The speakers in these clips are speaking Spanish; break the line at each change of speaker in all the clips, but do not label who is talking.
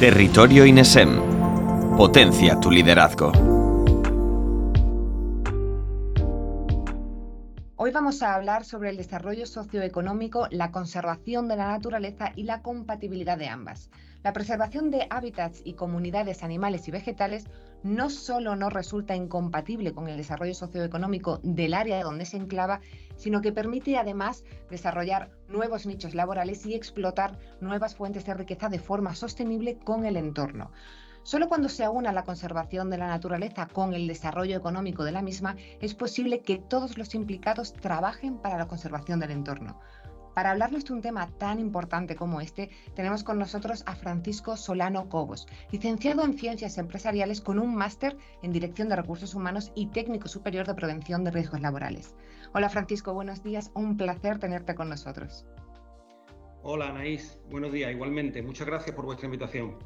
Territorio INESEM. Potencia tu liderazgo.
Hoy vamos a hablar sobre el desarrollo socioeconómico, la conservación de la naturaleza y la compatibilidad de ambas. La preservación de hábitats y comunidades animales y vegetales no solo no resulta incompatible con el desarrollo socioeconómico del área donde se enclava, sino que permite además desarrollar nuevos nichos laborales y explotar nuevas fuentes de riqueza de forma sostenible con el entorno. Solo cuando se aúna la conservación de la naturaleza con el desarrollo económico de la misma es posible que todos los implicados trabajen para la conservación del entorno. Para hablarnos de un tema tan importante como este, tenemos con nosotros a Francisco Solano Cobos, licenciado en Ciencias Empresariales con un máster en Dirección de Recursos Humanos y técnico superior de Prevención de Riesgos Laborales. Hola Francisco, buenos días, un placer tenerte con nosotros.
Hola Anaís, buenos días, igualmente, muchas gracias por vuestra invitación.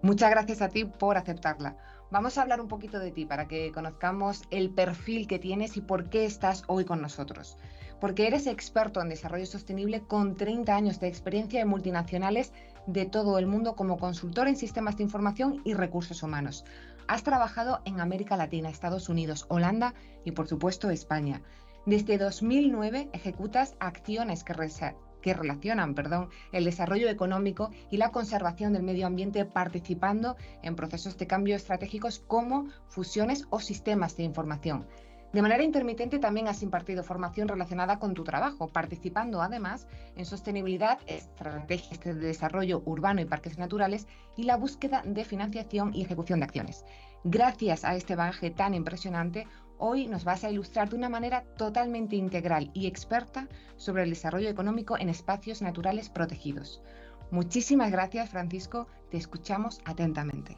Muchas gracias a ti por aceptarla. Vamos a hablar un poquito de ti para que conozcamos el perfil que tienes y por qué estás hoy con nosotros porque eres experto en desarrollo sostenible con 30 años de experiencia en multinacionales de todo el mundo como consultor en sistemas de información y recursos humanos. Has trabajado en América Latina, Estados Unidos, Holanda y por supuesto España. Desde 2009 ejecutas acciones que, relacionan el desarrollo económico y la conservación del medio ambiente participando en procesos de cambio estratégicos como fusiones o sistemas de información. De manera intermitente también has impartido formación relacionada con tu trabajo, participando además en sostenibilidad, estrategias de desarrollo urbano y parques naturales y la búsqueda de financiación y ejecución de acciones. Gracias a este bagaje tan impresionante, hoy nos vas a ilustrar de una manera totalmente integral y experta sobre el desarrollo económico en espacios naturales protegidos. Muchísimas gracias, Francisco. Te escuchamos atentamente.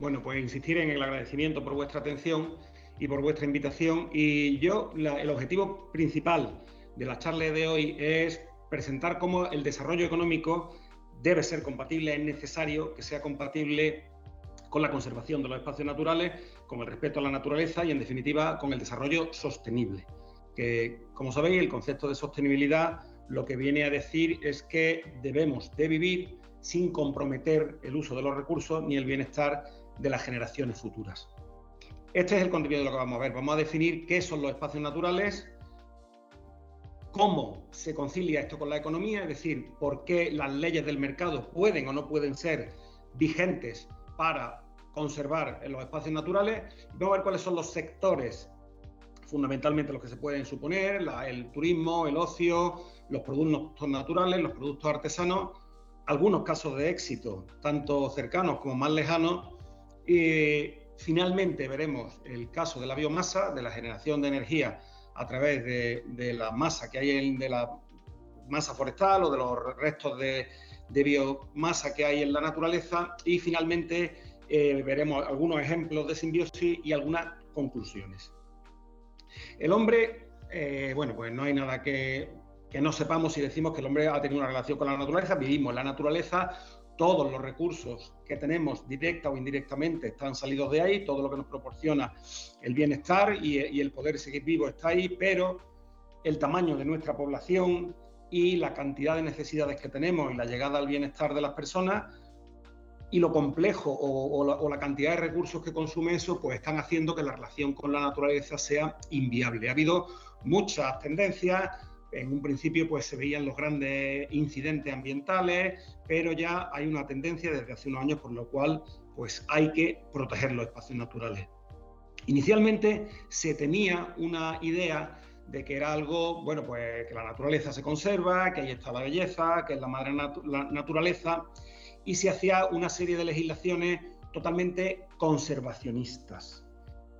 Bueno, pues insistir en el agradecimiento por vuestra atención y por vuestra invitación. Y yo, el objetivo principal de la charla de hoy es presentar cómo el desarrollo económico debe ser compatible, es necesario que sea compatible con la conservación de los espacios naturales, con el respeto a la naturaleza y, en definitiva, con el desarrollo sostenible. Que, como sabéis, el concepto de sostenibilidad lo que viene a decir es que debemos de vivir sin comprometer el uso de los recursos ni el bienestar de las generaciones futuras. Este es el contenido de lo que vamos a ver. Vamos a definir qué son los espacios naturales, cómo se concilia esto con la economía, es decir, por qué las leyes del mercado pueden o no pueden ser vigentes para conservar los espacios naturales. Vamos a ver cuáles son los sectores fundamentalmente los que se pueden suponer, el turismo, el ocio, los productos naturales, los productos artesanos, algunos casos de éxito, tanto cercanos como más lejanos, y Finalmente veremos el caso de la biomasa, de la generación de energía a través de, la masa que hay en de la masa forestal o de los restos de, biomasa que hay en la naturaleza y finalmente eh, veremos algunos ejemplos de simbiosis y algunas conclusiones. El hombre, eh, bueno, pues no hay nada que, que no sepamos si decimos que el hombre ha tenido una relación con la naturaleza, vivimos en la naturaleza, todos los recursos que tenemos directa o indirectamente están salidos de ahí, todo lo que nos proporciona el bienestar y, el poder seguir vivo está ahí, pero el tamaño de nuestra población y la cantidad de necesidades que tenemos y la llegada al bienestar de las personas y lo complejo o, o, la, cantidad de recursos que consume eso, pues están haciendo que la relación con la naturaleza sea inviable. Ha habido muchas tendencias, en un principio pues se veían los grandes incidentes ambientales, pero ya hay una tendencia desde hace unos años por lo cual pues hay que proteger los espacios naturales. Inicialmente se tenía una idea de que era algo, bueno, pues que la naturaleza se conserva, que ahí está la belleza, que es la madre naturaleza, y se hacía una serie de legislaciones totalmente conservacionistas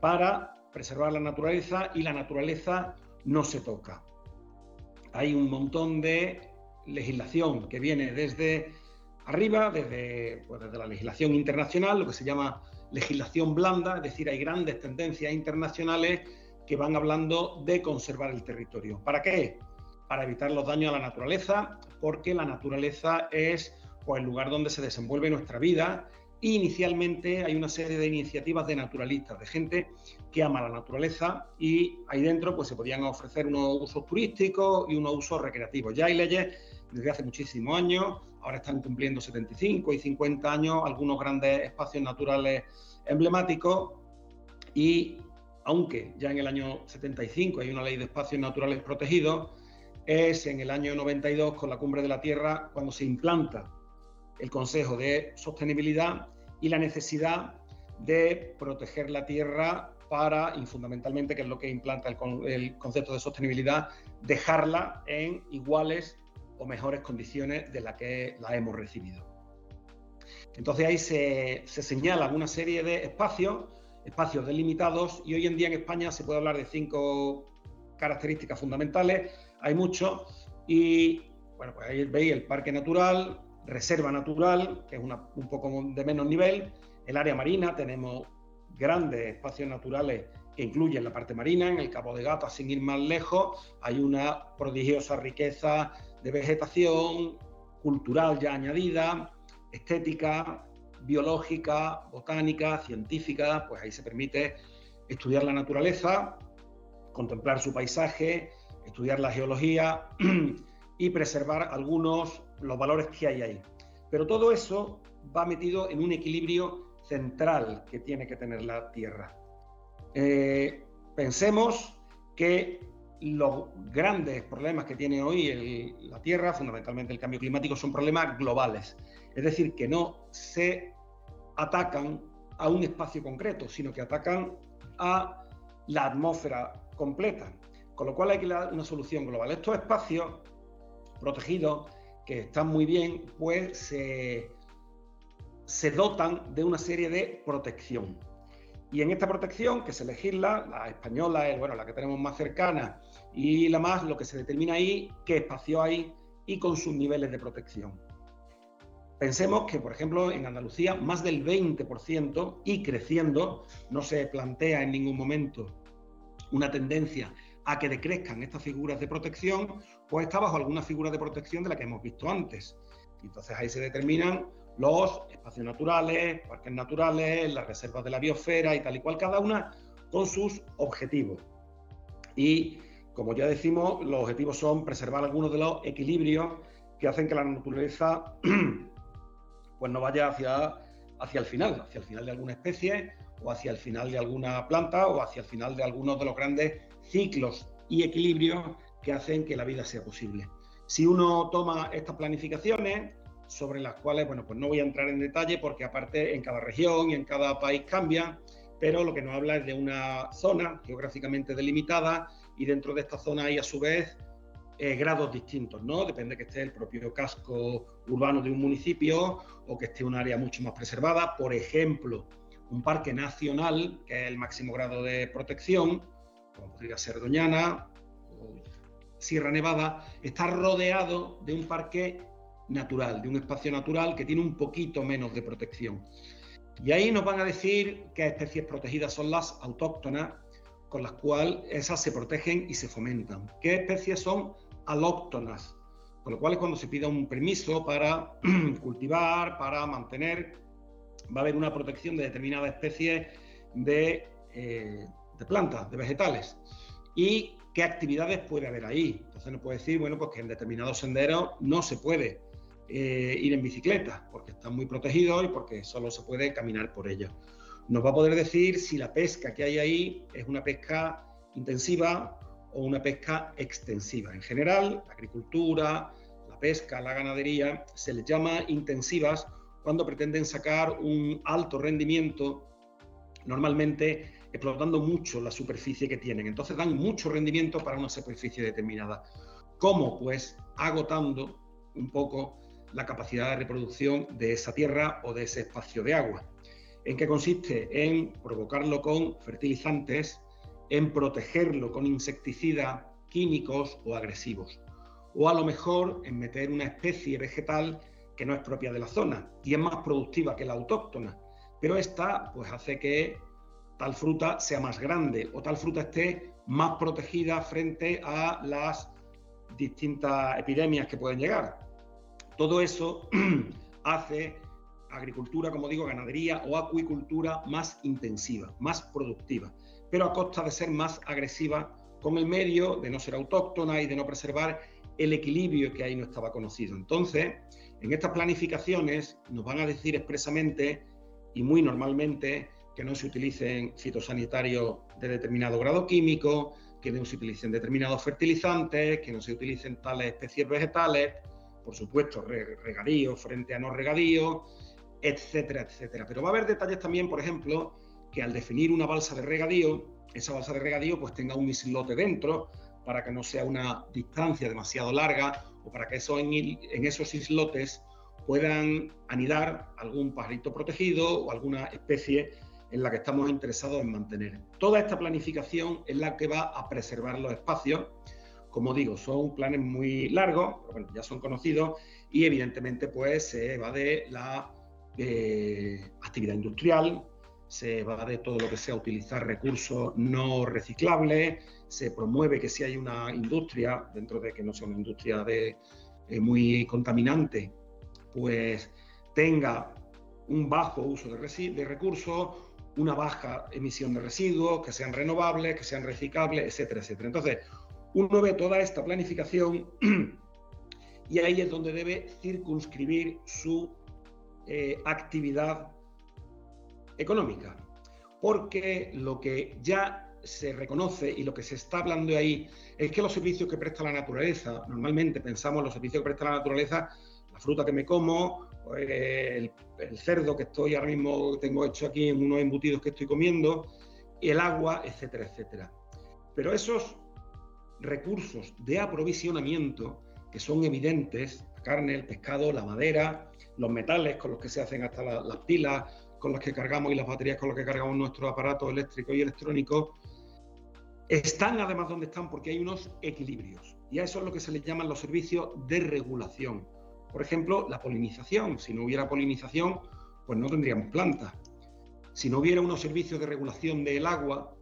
para preservar la naturaleza y la naturaleza no se toca hay un montón de legislación que viene desde arriba, desde, pues, desde la legislación internacional, lo que se llama legislación blanda, es decir, hay grandes tendencias internacionales que van hablando de conservar el territorio. ¿Para qué? Para evitar los daños a la naturaleza, porque la naturaleza es pues, el lugar donde se desenvuelve nuestra vida inicialmente hay una serie de iniciativas de naturalistas, de gente que ama la naturaleza y ahí dentro pues, se podían ofrecer unos usos turísticos y unos usos recreativos. Ya hay leyes desde hace muchísimos años, ahora están cumpliendo 75 y 50 años algunos grandes espacios naturales emblemáticos y aunque ya en el año 75 hay una ley de espacios naturales protegidos, es en el año 92 con la Cumbre de la Tierra cuando se implanta el Consejo de Sostenibilidad y la necesidad de proteger la Tierra para, y fundamentalmente, que es lo que implanta el, concepto de sostenibilidad, dejarla en iguales o mejores condiciones de las que la hemos recibido. Entonces ahí se, se señalan una serie de espacios, espacios delimitados, y hoy en día en España se puede hablar de cinco características fundamentales, hay muchos, y bueno, pues ahí veis el parque natural, reserva natural, que es un poco de menos nivel, el área marina, tenemos grandes espacios naturales que incluyen la parte marina, en el Cabo de Gata, sin ir más lejos, hay una prodigiosa riqueza de vegetación cultural ya añadida, estética, biológica, botánica, científica, pues ahí se permite estudiar la naturaleza, contemplar su paisaje, estudiar la geología y preservar algunos los valores que hay ahí. Pero todo eso va metido en un equilibrio central que tiene que tener la Tierra. Eh, pensemos que los grandes problemas que tiene hoy la Tierra, fundamentalmente el cambio climático, son problemas globales. Es decir, que no se atacan a un espacio concreto, sino que atacan a la atmósfera completa. Con lo cual hay que dar una solución global. Estos espacios protegidos, que están muy bien, pues se dotan de una serie de protección. Y en esta protección que se legisla, la española es bueno, la que tenemos más cercana y la más, lo que se determina ahí, qué espacio hay y con sus niveles de protección. Pensemos que, por ejemplo, en Andalucía más del 20% y creciendo, no se plantea en ningún momento una tendencia a que decrezcan estas figuras de protección, pues está bajo alguna figura de protección de la que hemos visto antes. Entonces ahí se determinan los espacios naturales, parques naturales, las reservas de la biosfera y tal y cual, cada una con sus objetivos. Y como ya decimos, los objetivos son preservar algunos de los equilibrios que hacen que la naturaleza pues no vaya hacia, hacia el final, hacia el final de alguna especie o hacia el final de alguna planta o hacia el final de algunos de los grandes ciclos y equilibrios que hacen que la vida sea posible. Si uno toma estas planificaciones, sobre las cuales, bueno, pues no voy a entrar en detalle porque aparte en cada región y en cada país cambia, pero lo que nos habla es de una zona geográficamente delimitada y dentro de esta zona hay a su vez eh, grados distintos, ¿no? Depende que esté el propio casco urbano de un municipio o que esté un área mucho más preservada. Por ejemplo, un parque nacional, que es el máximo grado de protección, como podría ser Doñana o Sierra Nevada, está rodeado de un parque natural, de un espacio natural que tiene un poquito menos de protección. Y ahí nos van a decir qué especies protegidas son las autóctonas, con las cuales esas se protegen y se fomentan. ¿Qué especies son alóctonas? Con lo cual, cuando se pida un permiso para cultivar, para mantener, va a haber una protección de determinadas especies de, eh, de plantas, de vegetales. Y qué actividades puede haber ahí. Entonces, no puede decir, bueno, pues que en determinados senderos no se puede eh, ir en bicicleta, porque están muy protegidos y porque solo se puede caminar por ellos. Nos va a poder decir si la pesca que hay ahí es una pesca intensiva o una pesca extensiva. En general, la agricultura, la pesca, la ganadería, se les llama intensivas cuando pretenden sacar un alto rendimiento, normalmente explotando mucho la superficie que tienen. Entonces dan mucho rendimiento para una superficie determinada. ¿Cómo? Pues agotando un poco la capacidad de reproducción de esa tierra o de ese espacio de agua. ¿En qué consiste? En provocarlo con fertilizantes, en protegerlo con insecticidas químicos o agresivos, o a lo mejor en meter una especie vegetal que no es propia de la zona y es más productiva que la autóctona, pero esta pues hace que tal fruta sea más grande o tal fruta esté más protegida frente a las distintas epidemias que pueden llegar. Todo eso hace agricultura, como digo, ganadería o acuicultura más intensiva, más productiva, pero a costa de ser más agresiva con el medio, de no ser autóctona y de no preservar el equilibrio que ahí no estaba conocido. Entonces, en estas planificaciones nos van a decir expresamente y muy normalmente que no se utilicen fitosanitarios de determinado grado químico, que no se utilicen determinados fertilizantes, que no se utilicen tales especies vegetales, por supuesto, regadío frente a no regadío, etcétera, etcétera. Pero va a haber detalles también, por ejemplo, que al definir una balsa de regadío, esa balsa de regadío pues tenga un islote dentro para que no sea una distancia demasiado larga o para que en esos islotes puedan anidar algún pajarito protegido o alguna especie en la que estamos interesados en mantener. Toda esta planificación es la que va a preservar los espacios. Como digo, son planes muy largos, bueno, ya son conocidos y evidentemente pues se va de la eh, actividad industrial, se va de todo lo que sea utilizar recursos no reciclables, se promueve que si hay una industria, dentro de que no sea una industria de, eh, muy contaminante, pues tenga un bajo uso de recursos, una baja emisión de residuos, que sean renovables, que sean reciclables, etcétera, etcétera. Entonces, uno ve toda esta planificación y ahí es donde debe circunscribir su eh, actividad económica. Porque lo que ya se reconoce y lo que se está hablando ahí es que los servicios que presta la naturaleza, normalmente pensamos en los servicios que presta la naturaleza, la fruta que me como, el, cerdo que estoy ahora mismo tengo hecho aquí en unos embutidos que estoy comiendo, el agua, etcétera, etcétera. Pero esos recursos de aprovisionamiento que son evidentes, la carne, el pescado, la madera, los metales con los que se hacen hasta las pilas, con las que cargamos y las baterías con las que cargamos nuestros aparatos eléctricos y electrónicos, están además donde están porque hay unos equilibrios. Y a eso es lo que se les llaman los servicios de regulación. Por ejemplo, la polinización. Si no hubiera polinización, pues no tendríamos plantas. Si no hubiera unos servicios de regulación del agua,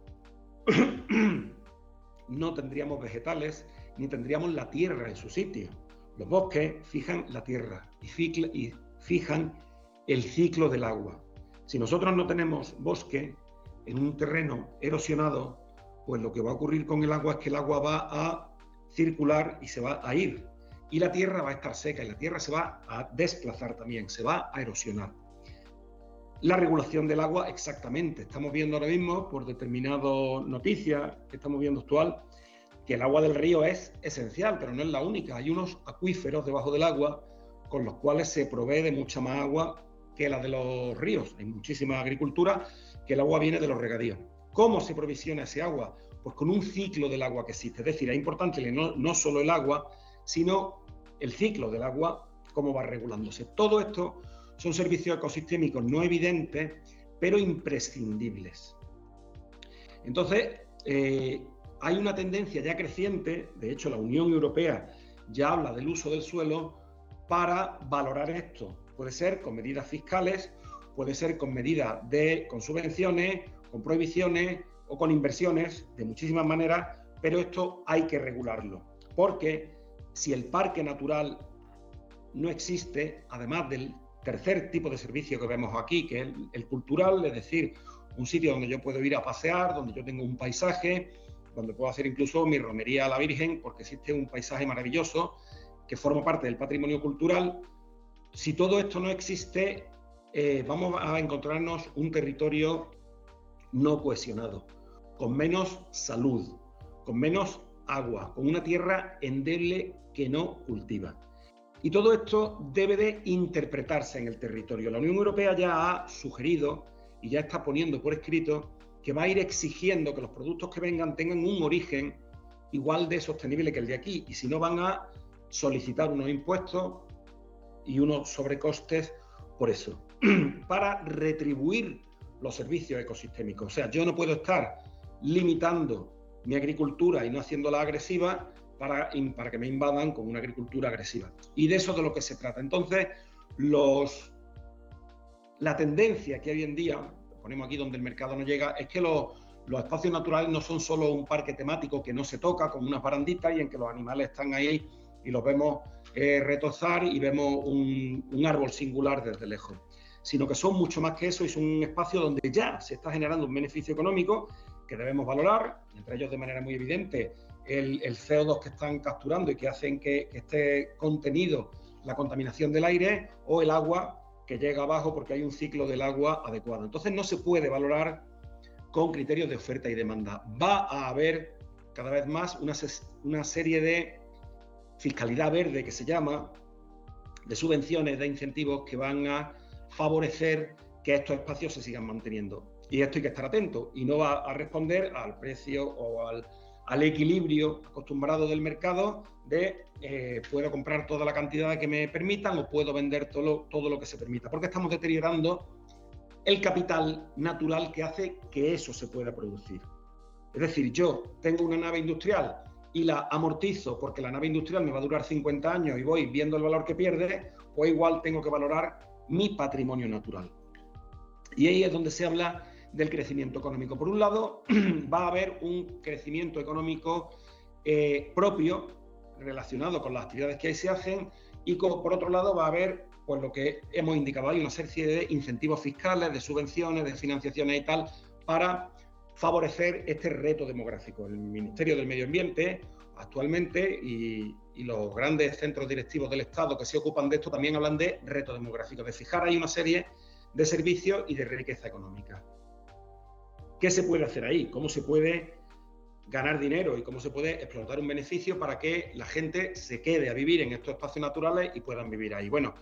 no tendríamos vegetales ni tendríamos la tierra en su sitio. Los bosques fijan la tierra y, fijan el ciclo del agua. Si nosotros no tenemos bosque en un terreno erosionado, pues lo que va a ocurrir con el agua es que el agua va a circular y se va a ir y la tierra va a estar seca y la tierra se va a desplazar también, se va a erosionar. La regulación del agua, exactamente. Estamos viendo ahora mismo, por determinadas noticias que estamos viendo actual, que el agua del río es esencial, pero no es la única. Hay unos acuíferos debajo del agua con los cuales se provee de mucha más agua que la de los ríos. Hay muchísima agricultura que el agua viene de los regadíos. ¿Cómo se provisiona ese agua? Pues con un ciclo del agua que existe. Es decir, es importante no, no solo el agua, sino el ciclo del agua, cómo va regulándose. Todo esto son servicios ecosistémicos no evidentes, pero imprescindibles. Entonces, eh, hay una tendencia ya creciente, de hecho la Unión Europea ya habla del uso del suelo para valorar esto. Puede ser con medidas fiscales, puede ser con medidas de con subvenciones, con prohibiciones o con inversiones de muchísimas maneras, pero esto hay que regularlo, porque si el parque natural no existe, además del tercer tipo de servicio que vemos aquí, que es el, cultural, es decir, un sitio donde yo puedo ir a pasear, donde yo tengo un paisaje, donde puedo hacer incluso mi romería a la Virgen, porque existe un paisaje maravilloso que forma parte del patrimonio cultural. Si todo esto no existe, eh, vamos a encontrarnos un territorio no cohesionado, con menos salud, con menos agua, con una tierra endeble que no cultiva. Y todo esto debe de interpretarse en el territorio. La Unión Europea ya ha sugerido y ya está poniendo por escrito que va a ir exigiendo que los productos que vengan tengan un origen igual de sostenible que el de aquí. Y si no, van a solicitar unos impuestos y unos sobrecostes por eso, para retribuir los servicios ecosistémicos. O sea, yo no puedo estar limitando mi agricultura y no haciéndola agresiva para, para que me invadan con una agricultura agresiva. Y de eso es de lo que se trata. Entonces, los, la tendencia que hoy en día, ponemos aquí donde el mercado no llega, es que los, los espacios naturales no son solo un parque temático que no se toca con unas baranditas y en que los animales están ahí y los vemos eh, retozar y vemos un, un, árbol singular desde lejos, sino que son mucho más que eso son un espacio donde ya se está generando un beneficio económico que debemos valorar, entre ellos de manera muy evidente el, CO2 que están capturando y que hacen que, que esté contenido la contaminación del aire o el agua que llega abajo porque hay un ciclo del agua adecuado. Entonces no se puede valorar con criterios de oferta y demanda. Va a haber cada vez más una, una serie de fiscalidad verde que se llama, de subvenciones, de incentivos que van a favorecer que estos espacios se sigan manteniendo. Y esto hay que estar atento y no va a responder al precio o al, al equilibrio acostumbrado del mercado de eh, puedo comprar toda la cantidad que me permitan o puedo vender todo, todo lo que se permita, porque estamos deteriorando el capital natural que hace que eso se pueda producir. Es decir, yo tengo una nave industrial y la amortizo porque la nave industrial me va a durar 50 años y voy viendo el valor que pierde, pues igual tengo que valorar mi patrimonio natural. Y ahí es donde se habla del crecimiento económico. Por un lado, va a haber un crecimiento económico eh, propio relacionado con las actividades que ahí se hacen y por otro lado va a haber pues lo que hemos indicado ahí, una serie de incentivos fiscales, de subvenciones, de financiaciones y tal, para favorecer este reto demográfico. El Ministerio del Medio Ambiente actualmente y, y, los grandes centros directivos del Estado que se ocupan de esto también hablan de reto demográfico, de fijar ahí una serie de servicios y de riqueza económica. ¿Qué se puede hacer ahí? ¿Cómo se puede ganar dinero y cómo se puede explotar un beneficio para que la gente se quede a vivir en estos espacios naturales y puedan vivir ahí? Bueno,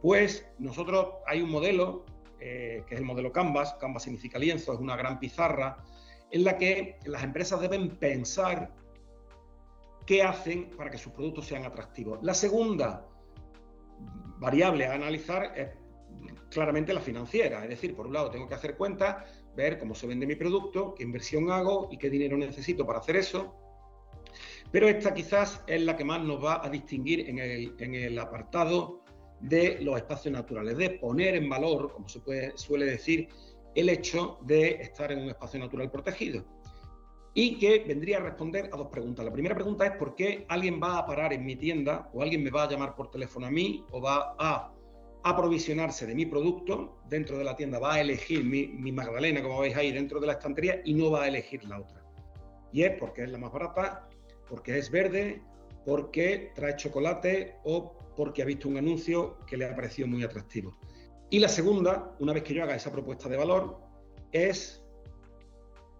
pues nosotros hay un modelo eh, que es el modelo Canvas, Canvas significa lienzo, es una gran pizarra, en la que las empresas deben pensar qué hacen para que sus productos sean atractivos. La segunda variable a analizar es claramente la financiera, es decir, por un lado tengo que hacer cuentas ver cómo se vende mi producto, qué inversión hago y qué dinero necesito para hacer eso. Pero esta quizás es la que más nos va a distinguir en el, apartado de los espacios naturales, de poner en valor, como se suele decir, el hecho de estar en un espacio natural protegido. Y que vendría a responder a dos preguntas. La primera pregunta es por qué alguien va a parar en mi tienda o alguien me va a llamar por teléfono a mí o va a aprovisionarse de mi producto, dentro de la tienda va a elegir mi, Magdalena, como veis ahí, dentro de la estantería y no va a elegir la otra. Y es porque es la más barata, porque es verde, porque trae chocolate o porque ha visto un anuncio que le ha parecido muy atractivo. Y la segunda, una vez que yo haga esa propuesta de valor, es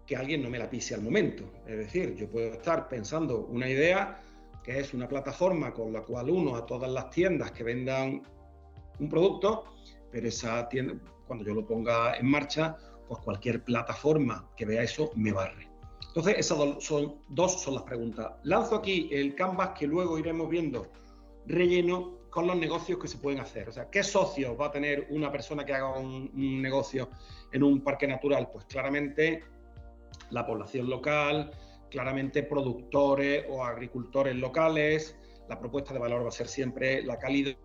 que alguien no me la pise al momento. Es decir, yo puedo estar pensando una idea que es una plataforma con la cual uno a todas las tiendas que vendan un producto, pero esa tienda, cuando yo lo ponga en marcha, pues cualquier plataforma que vea eso me barre. Entonces, esas son, dos son las preguntas. Lanzo aquí el canvas que luego iremos viendo relleno con los negocios que se pueden hacer. O sea, ¿qué socios va a tener una persona que haga un, un negocio en un parque natural? Pues claramente la población local, claramente productores o agricultores locales. La propuesta de valor va a ser siempre la calidad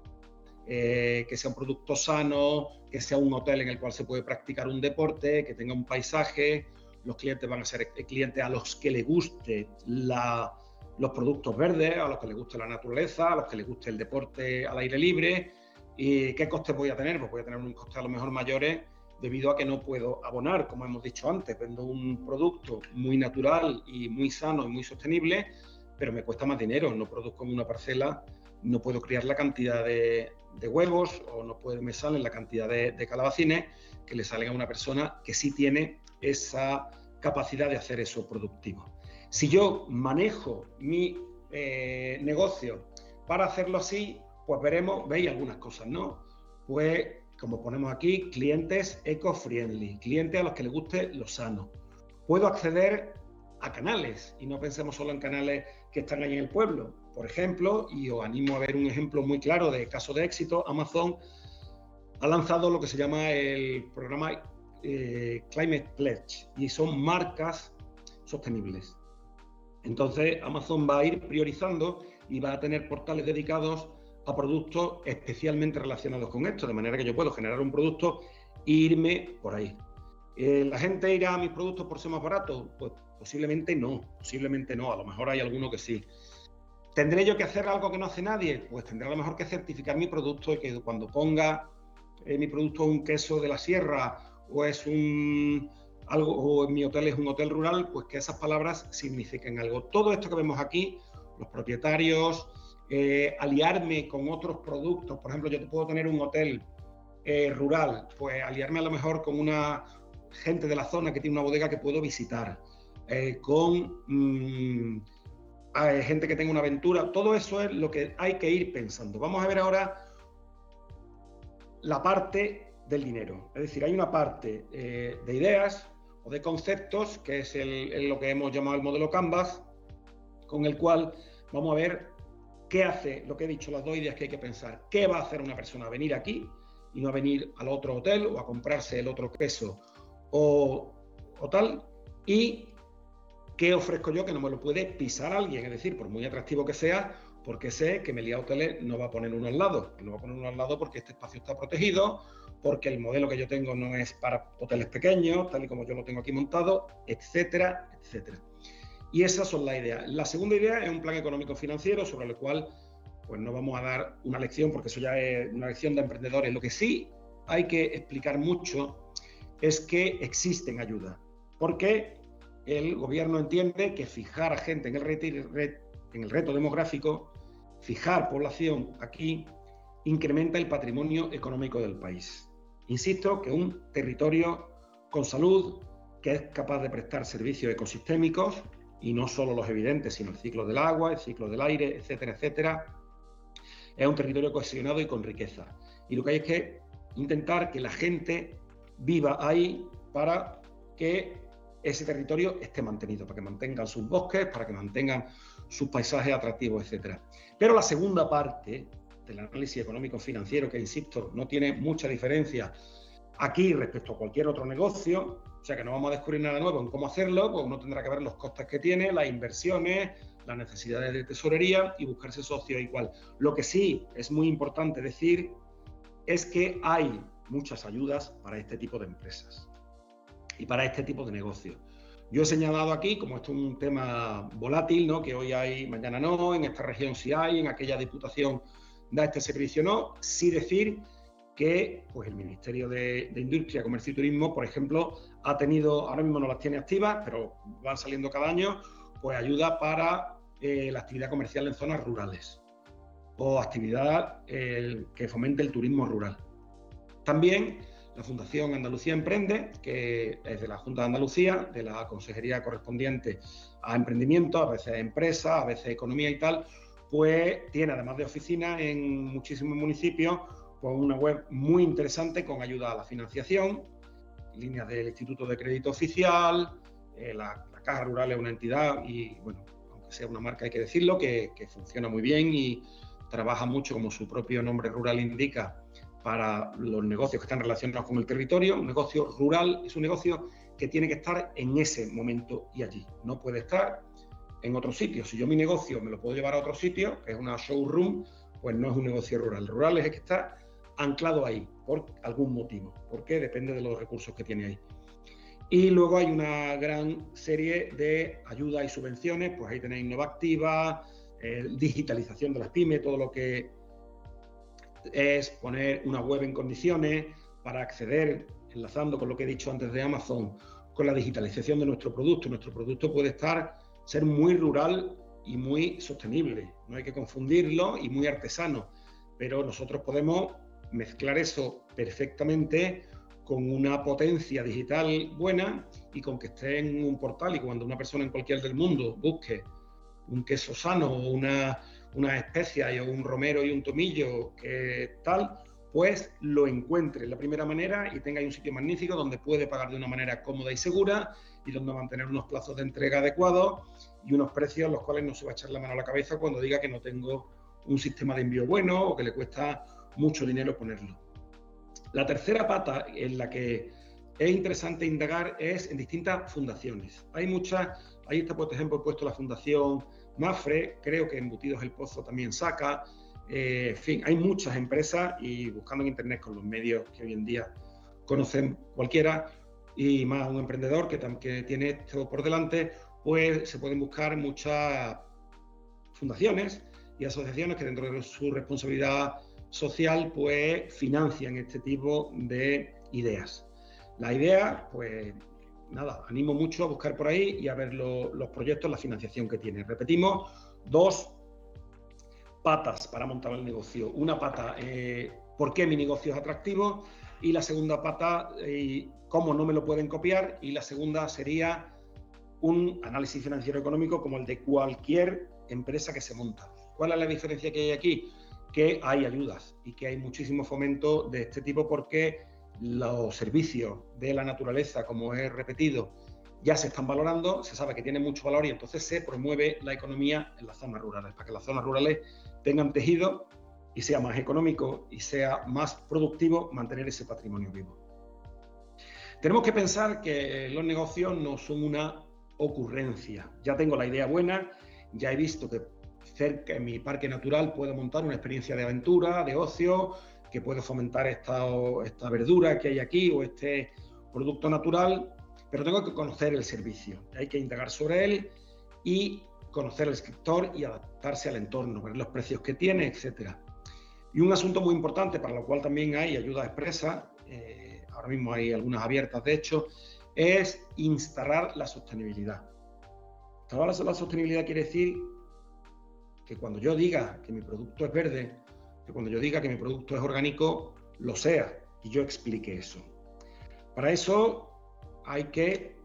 eh, que sea un producto sano, que sea un hotel en el cual se puede practicar un deporte, que tenga un paisaje. Los clientes van a ser clientes a los que les guste los productos verdes, a los que les guste la naturaleza, a los que les guste el deporte al aire libre. ¿Y qué costes voy a tener? Pues voy a tener un coste a lo mejor mayores debido a que no puedo abonar, como hemos dicho antes, vendo un producto muy natural y muy sano y muy sostenible, pero me cuesta más dinero, no produzco en una parcela, no puedo criar la cantidad de, de huevos o no puede, me salen la cantidad de, calabacines que le salen a una persona que sí tiene esa capacidad de hacer eso productivo. Si yo manejo mi eh, negocio para hacerlo así, pues veremos, veis algunas cosas, ¿no? Pues como ponemos aquí, clientes eco-friendly, clientes a los que les guste lo sano. Puedo acceder a canales y no pensemos solo en canales que están ahí en el pueblo. Por ejemplo, y os animo a ver un ejemplo muy claro de caso de éxito, Amazon ha lanzado lo que se llama el programa eh, Climate Pledge y son marcas sostenibles. Entonces, Amazon va a ir priorizando y va a tener portales dedicados a productos especialmente relacionados con esto, de manera que yo puedo generar un producto e irme por ahí. Eh, ¿La gente irá a mis productos por ser más baratos? Pues posiblemente no, posiblemente no, a lo mejor hay alguno que sí. ¿Tendré yo que hacer algo que no hace nadie? Pues tendré a lo mejor que certificar mi producto y que cuando ponga eh, mi producto un queso de la sierra o es un algo, o mi hotel es un hotel rural, pues que esas palabras signifiquen algo. Todo esto que vemos aquí, los propietarios, eh, aliarme con otros productos, por ejemplo, yo puedo tener un hotel eh, rural, pues aliarme a lo mejor con una gente de la zona que tiene una bodega que puedo visitar, con mm, gente que tenga una aventura, todo eso es lo que hay que ir pensando. Vamos a ver ahora la parte del dinero, es decir, hay una parte de ideas, o de conceptos, que es lo que hemos llamado el modelo Canvas, con el cual vamos a ver qué hace, lo que he dicho, las dos ideas que hay que pensar. ¿Qué va a hacer una persona? ¿Venir aquí y no a venir al otro hotel o a comprarse el otro queso o, o tal? ¿Y qué ofrezco yo que no me lo puede pisar alguien? Es decir, por muy atractivo que sea, porque sé que Meliá Hoteles no va a poner uno al lado. No va a poner uno al lado porque este espacio está protegido, porque el modelo que yo tengo no es para hoteles pequeños, tal y como yo lo tengo aquí montado, etcétera, etcétera. Y esas son las ideas. La segunda idea es un plan económico financiero sobre el cual pues no vamos a dar una lección porque eso ya es una lección de emprendedores. Lo que sí hay que explicar mucho es que existen ayudas, porque el gobierno entiende que fijar a gente en el, reto demográfico, fijar población aquí, incrementa el patrimonio económico del país. Insisto que un territorio con salud, que es capaz de prestar servicios ecosistémicos, y no solo los evidentes, sino el ciclo del agua, el ciclo del aire, etcétera, etcétera, es un territorio cohesionado y con riqueza. Y lo que hay es que intentar que la gente viva ahí para que ese territorio esté mantenido, para que mantengan sus bosques, para que mantengan sus paisajes atractivos, etcétera. Pero la segunda parte del análisis económico financiero, que insisto, no tiene mucha diferencia aquí respecto a cualquier otro negocio, o sea que no vamos a descubrir nada nuevo en cómo hacerlo, pues uno tendrá que ver los costes que tiene, las inversiones, las necesidades de tesorería y buscarse socio igual. Lo que sí es muy importante decir es que hay muchas ayudas para este tipo de empresas y para este tipo de negocios. Yo he señalado aquí, como esto es un tema volátil, ¿no? que hoy hay, mañana no, en esta región sí hay, en aquella diputación da este servicio no, sí decir que pues, el Ministerio de, Industria, Comercio y Turismo, por ejemplo, ha tenido, ahora mismo no las tiene activas, pero van saliendo cada año, pues ayuda para eh, la actividad comercial en zonas rurales o actividad que fomente el turismo rural. También la Fundación Andalucía Emprende, que es de la Junta de Andalucía, de la consejería correspondiente a emprendimiento, a veces empresa, a veces economía y tal, pues tiene, además de oficinas en muchísimos municipios, pues una web muy interesante con ayuda a la financiación, líneas del Instituto de Crédito Oficial, eh, la, Caja Rural es una entidad y, bueno, aunque sea una marca hay que decirlo, que, que funciona muy bien y trabaja mucho, como su propio nombre rural indica, para los negocios que están relacionados con el territorio. Un negocio rural es un negocio que tiene que estar en ese momento y allí. No puede estar en otro sitio. Si yo mi negocio me lo puedo llevar a otro sitio, que es una showroom, pues no es un negocio rural. Rural es que está anclado ahí por algún motivo, porque depende de los recursos que tiene ahí. Y luego hay una gran serie de ayudas y subvenciones, pues ahí tenéis Innovativa, eh, digitalización de las pymes, todo lo que es poner una web en condiciones para acceder, enlazando con lo que he dicho antes de Amazon, con la digitalización de nuestro producto. Nuestro producto puede estar ser muy rural y muy sostenible, no hay que confundirlo y muy artesano, pero nosotros podemos mezclar eso perfectamente con una potencia digital buena y con que esté en un portal. Y cuando una persona en cualquier del mundo busque un queso sano o una, una especia o un romero y un tomillo que tal, pues lo encuentre la primera manera y tenga un sitio magnífico donde puede pagar de una manera cómoda y segura y donde mantener unos plazos de entrega adecuados y unos precios los cuales no se va a echar la mano a la cabeza cuando diga que no tengo un sistema de envío bueno o que le cuesta mucho dinero ponerlo. La tercera pata en la que es interesante indagar es en distintas fundaciones. Hay muchas, ahí está por ejemplo puesto la fundación Mafre, creo que Embutidos el Pozo también saca, eh, en fin, hay muchas empresas y buscando en internet con los medios que hoy en día conocen cualquiera, y más un emprendedor que, tiene esto por delante, pues se pueden buscar muchas fundaciones y asociaciones que dentro de su responsabilidad social pues financian este tipo de ideas. La idea, pues nada, animo mucho a buscar por ahí y a ver los proyectos, la financiación que tiene. Repetimos, dos patas para montar el negocio. Una pata, eh, ¿por qué mi negocio es atractivo? Y la segunda pata, eh, ¿cómo no me lo pueden copiar? Y la segunda sería un análisis financiero económico como el de cualquier empresa que se monta. ¿Cuál es la diferencia que hay aquí? Que hay ayudas y que hay muchísimo fomento de este tipo porque los servicios de la naturaleza, como he repetido, ya se están valorando, se sabe que tienen mucho valor y entonces se promueve la economía en las zonas rurales, para que las zonas rurales tengan tejido y sea más económico y sea más productivo mantener ese patrimonio vivo. Tenemos que pensar que los negocios no son una ocurrencia. Ya tengo la idea buena, ya he visto que cerca en mi parque natural puedo montar una experiencia de aventura, de ocio, que puedo fomentar esta, verdura que hay aquí o este producto natural, pero tengo que conocer el servicio, hay que indagar sobre él y conocer el sector y adaptarse al entorno, ver los precios que tiene, etc. Y un asunto muy importante para lo cual también hay ayuda expresa, eh, ahora mismo hay algunas abiertas de hecho, es instalar la sostenibilidad. Instalar la sostenibilidad quiere decir que cuando yo diga que mi producto es verde, que cuando yo diga que mi producto es orgánico, lo sea y yo explique eso. Para eso hay que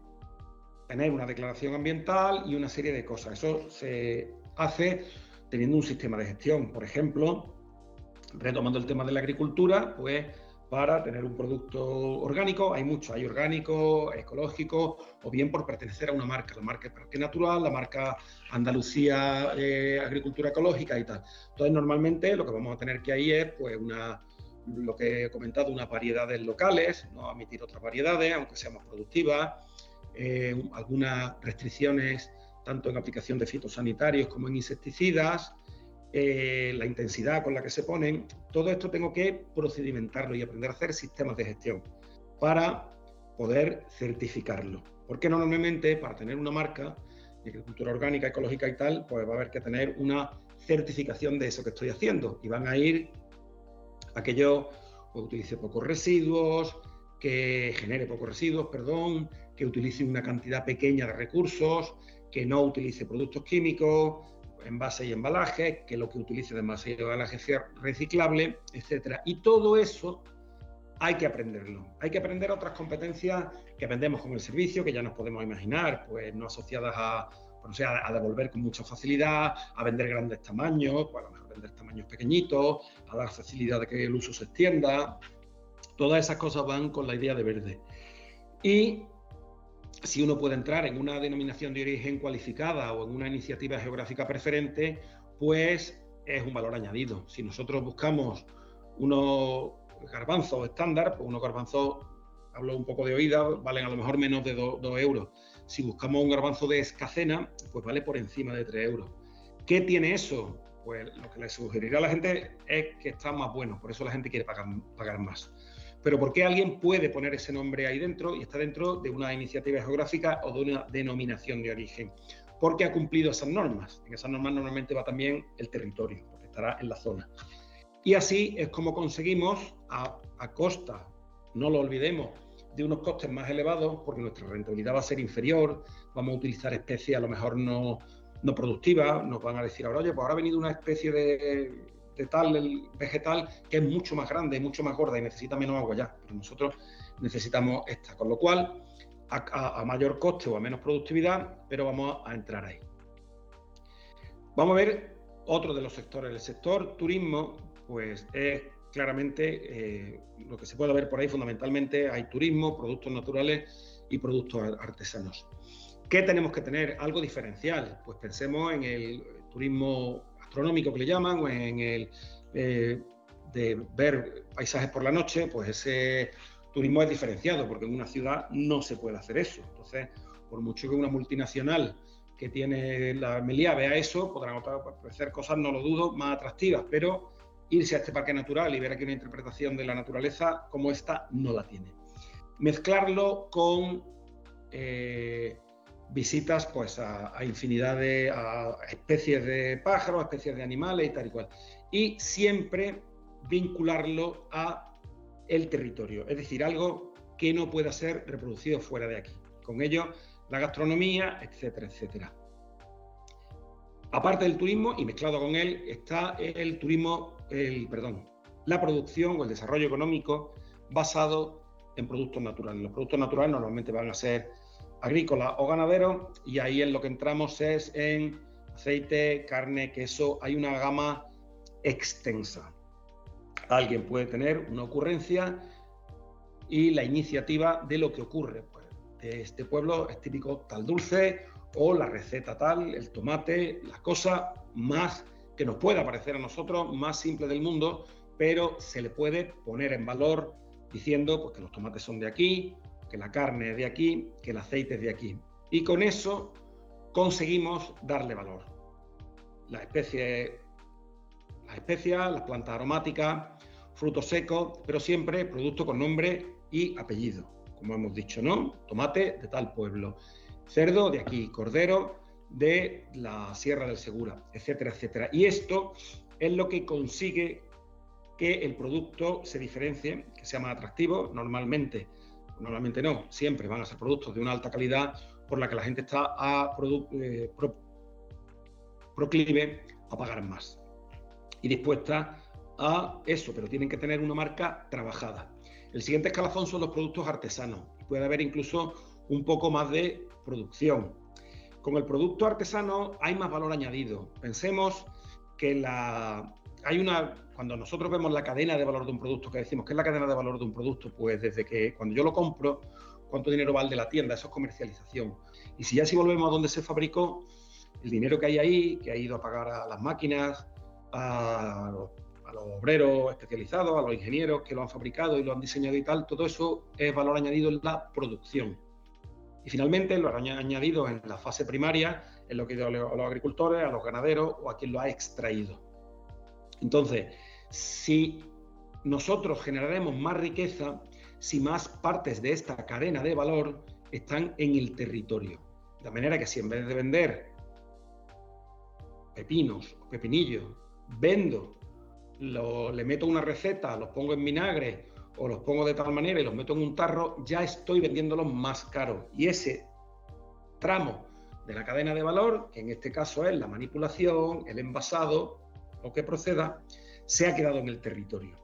tener una declaración ambiental y una serie de cosas. Eso se hace teniendo un sistema de gestión. Por ejemplo, retomando el tema de la agricultura, pues para tener un producto orgánico. Hay mucho, hay orgánico, ecológico, o bien por pertenecer a una marca, la marca Parque Natural, la marca Andalucía eh, Agricultura Ecológica y tal. Entonces, normalmente lo que vamos a tener que ahí es, pues, una, lo que he comentado, unas variedades locales, no admitir otras variedades, aunque sean más productivas, eh, algunas restricciones tanto en aplicación de fitosanitarios como en insecticidas, eh, la intensidad con la que se ponen, todo esto tengo que procedimentarlo y aprender a hacer sistemas de gestión para poder certificarlo. Porque normalmente para tener una marca de agricultura orgánica, ecológica y tal, pues va a haber que tener una certificación de eso que estoy haciendo y van a ir aquello que utilice pocos residuos, que genere pocos residuos, perdón, que utilice una cantidad pequeña de recursos, que no utilice productos químicos, envase y embalaje, que lo que utilice de envase y embalaje sea reciclable, etcétera. Y todo eso hay que aprenderlo. Hay que aprender otras competencias que aprendemos con el servicio, que ya nos podemos imaginar, pues no asociadas a, pues, sea, a devolver con mucha facilidad, a vender grandes tamaños, pues a mejor vender tamaños pequeñitos, a dar facilidad de que el uso se extienda. Todas esas cosas van con la idea de verde. Y si uno puede entrar en una denominación de origen cualificada o en una iniciativa geográfica preferente, pues es un valor añadido. Si nosotros buscamos unos garbanzos estándar, pues unos garbanzos, hablo un poco de oída, valen a lo mejor menos de 2 euros. Si buscamos un garbanzo de escacena, pues vale por encima de 3 euros. ¿Qué tiene eso? Pues lo que le sugeriría a la gente es que está más bueno, por eso la gente quiere pagar más. Pero ¿por qué alguien puede poner ese nombre ahí dentro y está dentro de una iniciativa geográfica o de una denominación de origen? Porque ha cumplido esas normas. En esas normas normalmente va también el territorio, porque estará en la zona. Y así es como conseguimos, a, costa, no lo olvidemos, de unos costes más elevados, porque nuestra rentabilidad va a ser inferior, vamos a utilizar especies a lo mejor no, no productivas, nos van a decir ahora, oye, pues ahora ha venido una especie de de tal vegetal que es mucho más grande, mucho más gorda y necesita menos agua ya, pero nosotros necesitamos esta, con lo cual a, mayor coste o a menos productividad, pero vamos a, entrar ahí. Vamos a ver otro de los sectores. El sector turismo, pues es claramente eh, lo que se puede ver por ahí fundamentalmente hay turismo, productos naturales y productos artesanos. ¿Qué tenemos que tener? Algo diferencial. Pues pensemos en el turismo astronómico que le llaman, o en el eh, de ver paisajes por la noche, pues ese turismo es diferenciado, porque en una ciudad no se puede hacer eso. Entonces, por mucho que una multinacional que tiene la Melía vea eso, podrán ofrecer cosas, no lo dudo, más atractivas, pero irse a este parque natural y ver aquí una interpretación de la naturaleza como esta no la tiene. Mezclarlo con eh, visitas pues a, infinidad de especies de pájaros, especies de animales y tal y cual. Y siempre vincularlo a el territorio, es decir, algo que no pueda ser reproducido fuera de aquí. con ello la gastronomía, etcétera, etcétera. Aparte del turismo y mezclado con él está el turismo, el, perdón, la producción o el desarrollo económico basado en productos naturales. Los productos naturales normalmente van a ser agrícolas o ganaderos y ahí en lo que entramos es en aceite, carne, queso. Hay una gama extensa. Alguien puede tener una ocurrencia y la iniciativa de lo que ocurre. Pues, de este pueblo es típico tal dulce o la receta tal, el tomate, la cosa más que nos pueda parecer a nosotros más simple del mundo, pero se le puede poner en valor diciendo pues, que los tomates son de aquí, que la carne es de aquí, que el aceite es de aquí. Y con eso conseguimos darle valor. Las especies, las especias, las plantas aromáticas, frutos secos, pero siempre producto con nombre y apellido, como hemos dicho, ¿no? Tomate de tal pueblo, cerdo de aquí, cordero de la Sierra del Segura, etcétera, etcétera. Y esto es lo que consigue que el producto se diferencie, que sea más atractivo. Normalmente, normalmente no, siempre van a ser productos de una alta calidad por la que la gente está eh, proclive a pagar más y dispuesta a eso, pero tienen que tener una marca trabajada. El siguiente escalafón son los productos artesanos. Puede haber incluso un poco más de producción. Con el producto artesano hay más valor añadido. Pensemos que la, hay una, cuando nosotros vemos la cadena de valor de un producto, que decimos que es la cadena de valor de un producto, pues desde que cuando yo lo compro, cuánto dinero vale de la tienda, eso es comercialización. Y si ya si volvemos a donde se fabricó, el dinero que hay ahí, que ha ido a pagar a las máquinas, a los, obreros especializados, a los ingenieros que lo han fabricado y lo han diseñado y tal, todo eso es valor añadido en la producción. Y finalmente, lo han añadido en la fase primaria, en lo que a los agricultores, a los ganaderos o a quien lo ha extraído. Entonces, si nosotros generaremos más riqueza, si más partes de esta cadena de valor están en el territorio. De manera que si en vez de vender pepinos o pepinillos, vendo, le meto una receta, los pongo en vinagre o los pongo de tal manera y los meto en un tarro, ya estoy vendiéndolos más caros. Y ese tramo de la cadena de valor, que en este caso es la manipulación, el envasado, lo que proceda, se ha quedado en el territorio.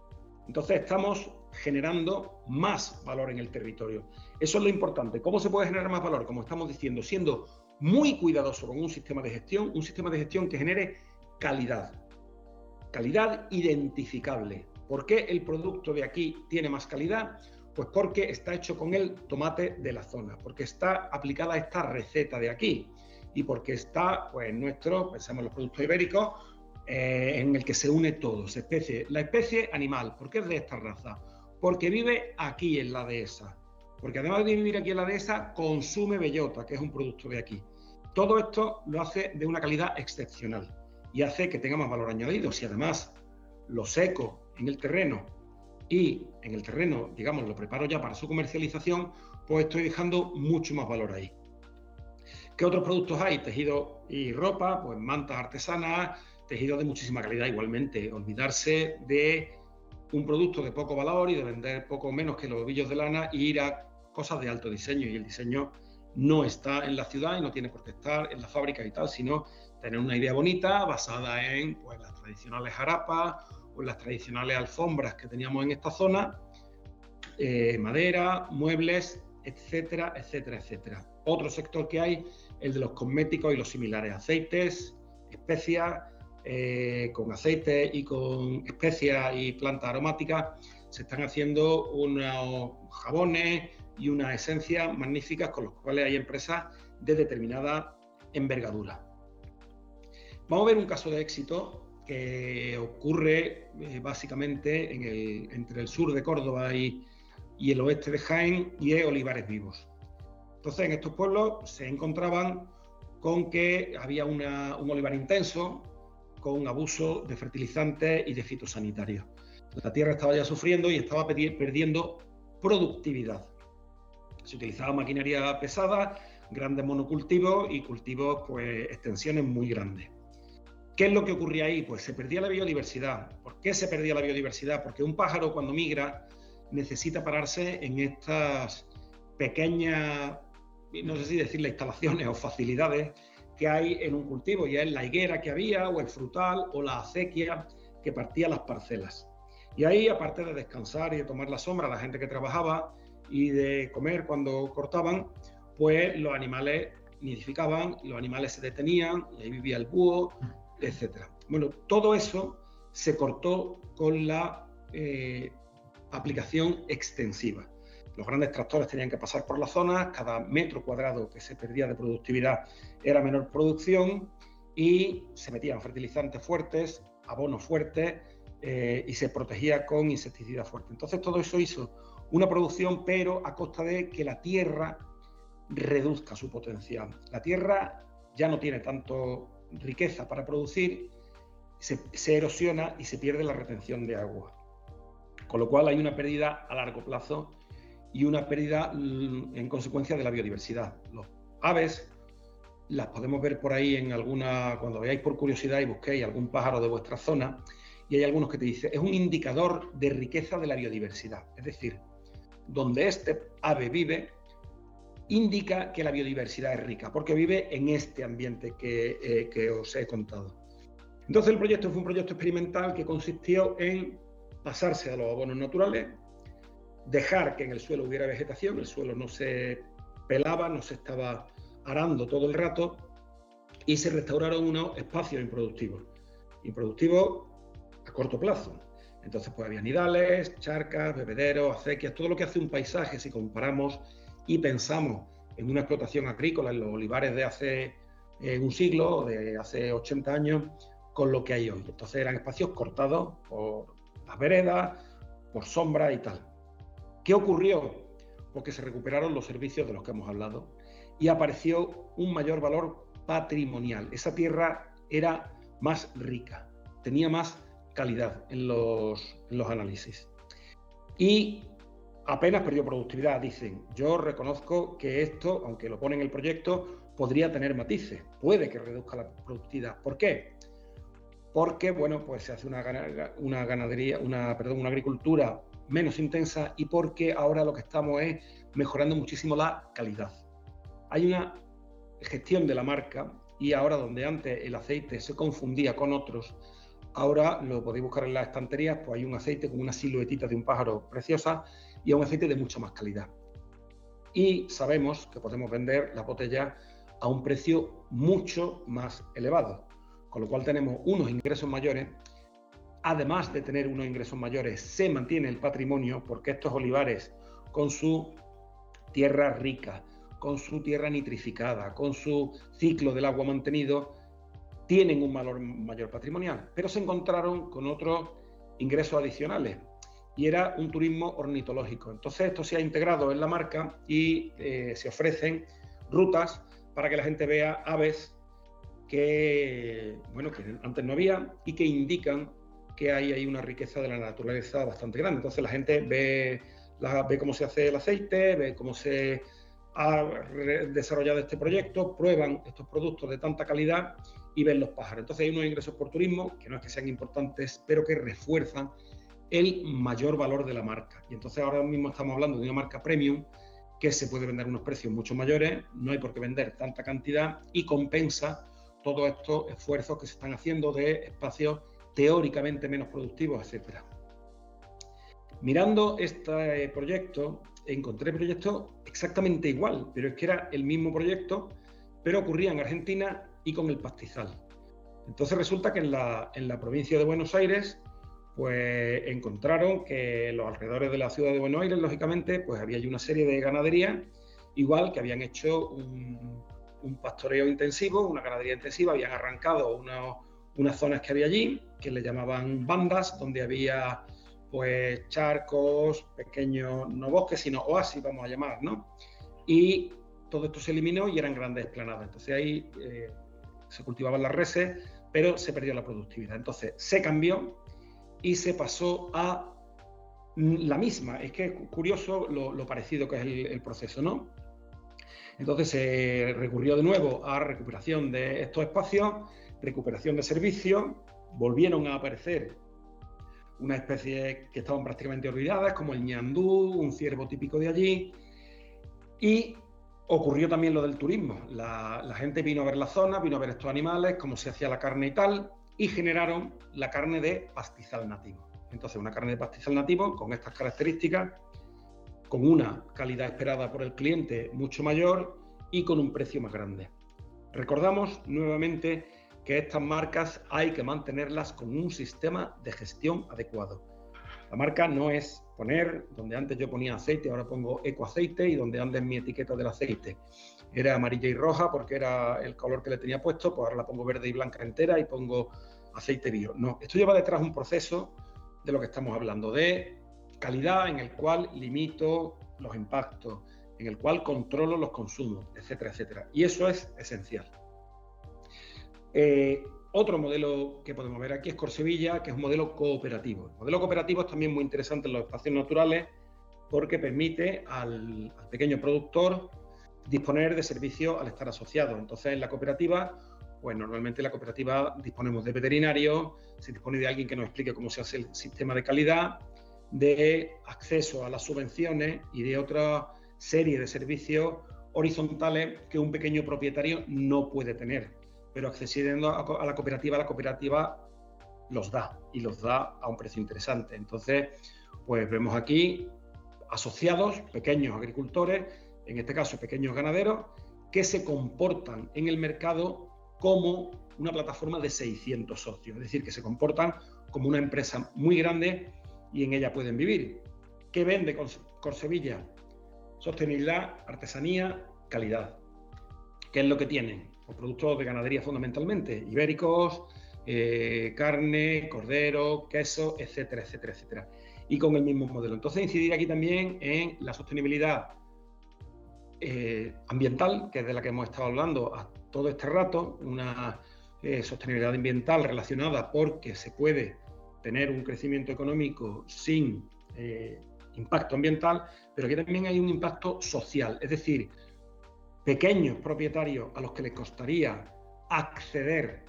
Entonces estamos generando más valor en el territorio. Eso es lo importante. ¿Cómo se puede generar más valor? Como estamos diciendo, siendo muy cuidadoso con un sistema de gestión, un sistema de gestión que genere calidad. Calidad identificable. ¿Por qué el producto de aquí tiene más calidad? Pues porque está hecho con el tomate de la zona, porque está aplicada esta receta de aquí y porque está, pues nuestro, pensamos en los productos ibéricos, eh, en el que se une todo, especie. La especie animal, ¿por qué es de esta raza? Porque vive aquí en la dehesa, porque además de vivir aquí en la dehesa, consume bellota, que es un producto de aquí. Todo esto lo hace de una calidad excepcional y hace que tenga más valor añadido. Si además lo seco en el terreno y en el terreno, digamos, lo preparo ya para su comercialización, pues estoy dejando mucho más valor ahí. ¿Qué otros productos hay? Tejido y ropa, pues mantas artesanas, tejido de muchísima calidad igualmente. Olvidarse de un producto de poco valor y de vender poco menos que los ovillos de lana e ir a cosas de alto diseño. Y el diseño no está en la ciudad y no tiene por qué estar en la fábrica y tal, sino tener una idea bonita basada en pues, las tradicionales jarapas o las tradicionales alfombras que teníamos en esta zona, eh, madera, muebles, etcétera, etcétera, etcétera. Otro sector que hay, el de los cosméticos y los similares, aceites, especias, eh, con aceite y con especias y plantas aromáticas, se están haciendo unos jabones y unas esencias magníficas con los cuales hay empresas de determinada envergadura. Vamos a ver un caso de éxito que ocurre eh, básicamente entre el sur de Córdoba y, el oeste de Jaén y es olivares vivos. Entonces, en estos pueblos se encontraban con que había un olivar intenso, con abuso de fertilizantes y de fitosanitarios. La tierra estaba ya sufriendo y estaba perdiendo productividad. Se utilizaba maquinaria pesada, grandes monocultivos y cultivos, pues, extensiones muy grandes. ¿Qué es lo que ocurría ahí? Pues se perdía la biodiversidad. ¿Por qué se perdía la biodiversidad? Porque un pájaro cuando migra necesita pararse en estas pequeñas no sé si decirle instalaciones o facilidades que hay en un cultivo, y es la higuera que había, o el frutal, o la acequia que partía las parcelas. Y ahí, aparte de descansar y de tomar la sombra, la gente que trabajaba y de comer cuando cortaban, pues los animales nidificaban, los animales se detenían, y ahí vivía el búho, etc. Bueno, todo eso se cortó con la eh, aplicación extensiva. Los grandes tractores tenían que pasar por la zona, cada metro cuadrado que se perdía de productividad era menor producción y se metían fertilizantes fuertes, abonos fuertes eh, y se protegía con insecticidas fuertes. Entonces todo eso hizo una producción, pero a costa de que la tierra reduzca su potencial. La tierra ya no tiene tanto riqueza para producir, se, se erosiona y se pierde la retención de agua. Con lo cual hay una pérdida a largo plazo y una pérdida mm, en consecuencia de la biodiversidad. Los aves las podemos ver por ahí en alguna, cuando veáis por curiosidad y busquéis algún pájaro de vuestra zona, y hay algunos que te dicen, es un indicador de riqueza de la biodiversidad. Es decir, donde este ave vive, indica que la biodiversidad es rica, porque vive en este ambiente que, eh, que os he contado. Entonces el proyecto fue un proyecto experimental que consistió en pasarse a los abonos naturales, dejar que en el suelo hubiera vegetación, el suelo no se pelaba, no se estaba arando todo el rato y se restauraron unos espacios improductivos. Improductivos a corto plazo. Entonces pues había nidales, charcas, bebederos, acequias, todo lo que hace un paisaje si comparamos y pensamos en una explotación agrícola en los olivares de hace eh, un siglo de hace 80 años con lo que hay hoy. Entonces eran espacios cortados por las veredas, por sombra y tal. ¿Qué ocurrió? Porque se recuperaron los servicios de los que hemos hablado y apareció un mayor valor patrimonial. Esa tierra era más rica, tenía más calidad en los, análisis. Y apenas perdió productividad, dicen. Yo reconozco que esto, aunque lo pone en el proyecto, podría tener matices. Puede que reduzca la productividad. ¿Por qué? Porque, bueno, pues se hace una, una ganadería, una, perdón, una agricultura menos intensa y porque ahora lo que estamos es mejorando muchísimo la calidad. Hay una gestión de la marca y ahora donde antes el aceite se confundía con otros, ahora lo podéis buscar en las estanterías, pues hay un aceite con una siluetita de un pájaro preciosa y un aceite de mucha más calidad. Y sabemos que podemos vender la botella a un precio mucho más elevado, con lo cual tenemos unos ingresos mayores además de tener unos ingresos mayores, se mantiene el patrimonio porque estos olivares, con su tierra rica, con su tierra nitrificada, con su ciclo del agua mantenido, tienen un valor mayor patrimonial, pero se encontraron con otros ingresos adicionales y era un turismo ornitológico. Entonces esto se ha integrado en la marca y eh, se ofrecen rutas para que la gente vea aves que, bueno, que antes no había y que indican que hay ahí una riqueza de la naturaleza bastante grande. Entonces la gente ve, ve cómo se hace el aceite, ve cómo se ha desarrollado este proyecto, prueban estos productos de tanta calidad y ven los pájaros. Entonces hay unos ingresos por turismo que no es que sean importantes, pero que refuerzan el mayor valor de la marca. Y entonces ahora mismo estamos hablando de una marca premium que se puede vender a unos precios mucho mayores, no hay por qué vender tanta cantidad y compensa todos estos esfuerzos que se están haciendo de espacios teóricamente menos productivos, etcétera. Mirando este proyecto, encontré proyectos exactamente igual, pero es que era el mismo proyecto, pero ocurría en Argentina y con el pastizal. Entonces resulta que en la, en la provincia de Buenos Aires, pues encontraron que los alrededores de la ciudad de Buenos Aires, lógicamente, pues había una serie de ganaderías, igual que habían hecho un, un pastoreo intensivo, una ganadería intensiva, habían arrancado unos unas zonas que había allí, que le llamaban bandas, donde había pues charcos, pequeños, no bosques, sino oasis, vamos a llamar, ¿no? Y todo esto se eliminó y eran grandes esplanadas. Entonces ahí eh, se cultivaban las reses, pero se perdió la productividad. Entonces se cambió y se pasó a la misma. Es que es curioso lo, parecido que es el, proceso, ¿no? Entonces se recurrió de nuevo a recuperación de estos espacios recuperación de servicios, volvieron a aparecer una especie que estaban prácticamente olvidadas, como el ñandú, un ciervo típico de allí, y Ocurrió también lo del turismo. La, gente vino a ver la zona, vino a ver estos animales, cómo se hacía la carne y tal, y generaron la carne de pastizal nativo. Entonces, una carne de pastizal nativo con estas características, con una calidad esperada por el cliente mucho mayor y con un precio más grande. Recordamos nuevamente que estas marcas hay que mantenerlas con un sistema de gestión adecuado. La marca no es poner, donde antes yo ponía aceite, ahora pongo eco aceite y donde anda en mi etiqueta del aceite. Era amarilla y roja porque era el color que le tenía puesto, pues ahora la pongo verde y blanca entera y pongo aceite bio. No, esto lleva detrás un proceso de lo que estamos hablando, de calidad en el cual limito los impactos, en el cual controlo los consumos, etcétera, etcétera. Y eso es esencial. Eh, otro modelo que podemos ver aquí es Corsevilla, que es un modelo cooperativo. El modelo cooperativo es también muy interesante en los espacios naturales porque permite al, pequeño productor disponer de servicios al estar asociado. Entonces, en la cooperativa, pues normalmente en la cooperativa disponemos de veterinarios, se dispone de alguien que nos explique cómo se hace el sistema de calidad, de acceso a las subvenciones y de otra serie de servicios horizontales que un pequeño propietario no puede tener pero accediendo a, la cooperativa, la cooperativa los da y los da a un precio interesante. Entonces, pues vemos aquí asociados, pequeños agricultores, en este caso pequeños ganaderos, que se comportan en el mercado como una plataforma de 600 socios, es decir, que se comportan como una empresa muy grande y en ella pueden vivir. ¿Qué vende Corsevilla? Sostenibilidad, artesanía, calidad. ¿Qué es lo que tienen? O productos de ganadería fundamentalmente, ibéricos, eh, carne, cordero, queso, etcétera, etcétera, etcétera. Y con el mismo modelo. Entonces, incidir aquí también en la sostenibilidad eh, ambiental, que es de la que hemos estado hablando a todo este rato, una eh, sostenibilidad ambiental relacionada porque se puede tener un crecimiento económico sin impacto ambiental, pero que también hay un impacto social, es decir, pequeños propietarios a los que les costaría acceder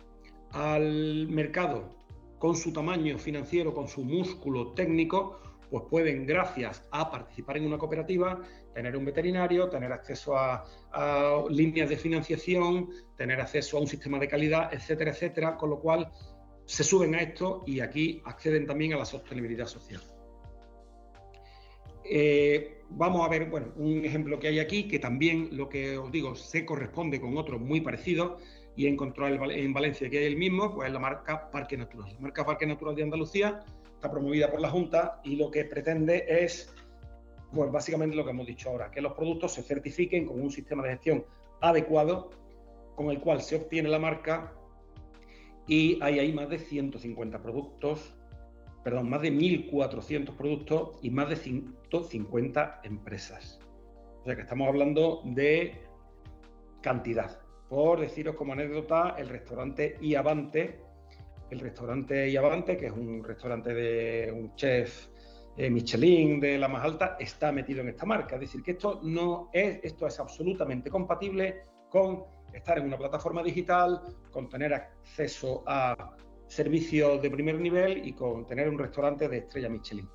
al mercado con su tamaño financiero, con su músculo técnico, pues pueden, gracias a participar en una cooperativa, tener un veterinario, tener acceso a, líneas de financiación, tener acceso a un sistema de calidad, etcétera, etcétera, con lo cual se suben a esto y aquí acceden también a la sostenibilidad social. Eh, vamos a ver, bueno, un ejemplo que hay aquí, que también lo que os digo se corresponde con otro muy parecido, y he encontrado en Valencia que hay el mismo, pues la marca Parque Natural. La marca Parque Natural de Andalucía está promovida por la Junta y lo que pretende es, pues básicamente lo que hemos dicho ahora, que los productos se certifiquen con un sistema de gestión adecuado, con el cual se obtiene la marca y hay ahí más de 150 productos perdón, más de 1.400 productos y más de 150 empresas. O sea que estamos hablando de cantidad. Por deciros como anécdota, el restaurante Iavante, el restaurante Iavante, que es un restaurante de un chef eh, Michelin de la más alta, está metido en esta marca. Es decir, que esto no es, esto es absolutamente compatible con estar en una plataforma digital, con tener acceso a servicios de primer nivel y con tener un restaurante de estrella Michelin.